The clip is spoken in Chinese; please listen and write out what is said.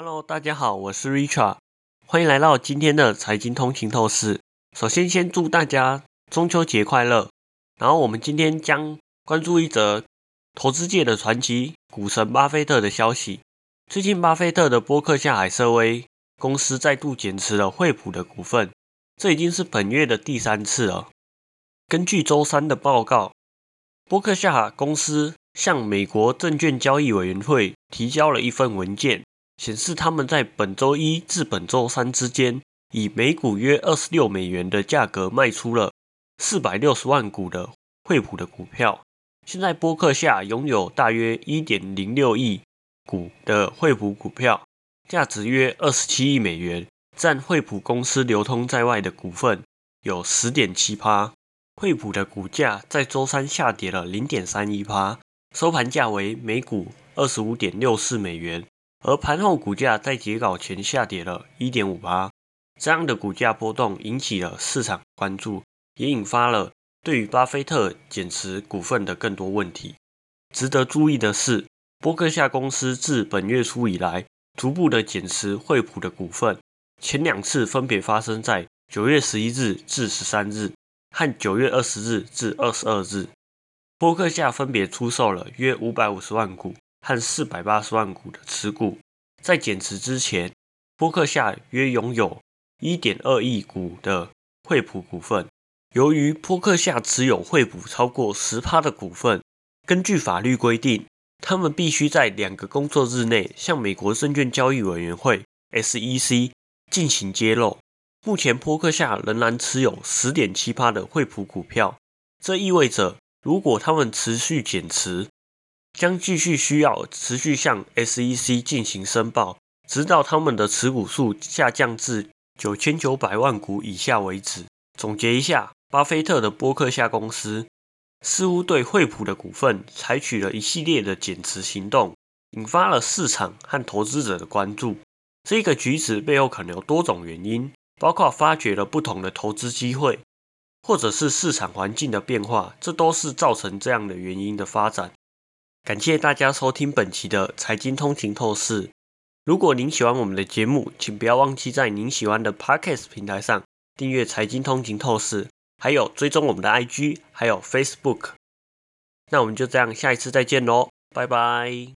Hello，大家好，我是 Richard，欢迎来到今天的财经通勤透视。首先，先祝大家中秋节快乐。然后，我们今天将关注一则投资界的传奇股神巴菲特的消息。最近，巴菲特的波克夏海瑟威公司再度减持了惠普的股份，这已经是本月的第三次了。根据周三的报告，波克夏公司向美国证券交易委员会提交了一份文件，显示他们在本周一至本周三之间，以每股约二十六美元的价格卖出了四百六十万股的惠普的股票。现在波克夏拥有大约一点零六亿股的惠普股票，价值约二十七亿美元，占惠普公司流通在外的股份有十点七趴。惠普的股价在周三下跌了零点三一趴，收盘价为每股二十五点六四美元，而盘后股价在截稿前下跌了一点五趴。这样的股价波动引起了市场关注，也引发了对于巴菲特减持股份的更多问题。值得注意的是，波克夏公司自本月初以来，逐步的减持惠普的股份，前两次分别发生在九月十一日至十三日。和九月二十日至二十二日，波克夏分别出售了约五百五十万股和四百八十万股的持股。在减持之前，波克夏约拥有一点二亿股的惠普股份。由于波克夏持有惠普超过十趴的股份，根据法律规定，他们必须在两个工作日内向美国证券交易委员会 （SEC） 进行揭露。目前，波克夏仍然持有十点七趴的惠普股票，这意味着如果他们持续减持，将继续需要持续向 SEC 进行申报，直到他们的持股数下降至九千九百万股以下为止。总结一下，巴菲特的波克夏公司似乎对惠普的股份采取了一系列的减持行动，引发了市场和投资者的关注。这个举止背后可能有多种原因。包括发掘了不同的投资机会，或者是市场环境的变化，这都是造成这样的原因的发展。感谢大家收听本期的财经通勤透视。如果您喜欢我们的节目，请不要忘记在您喜欢的 Podcast 平台上订阅财经通勤透视，还有追踪我们的 IG，还有 Facebook。那我们就这样，下一次再见喽，拜拜。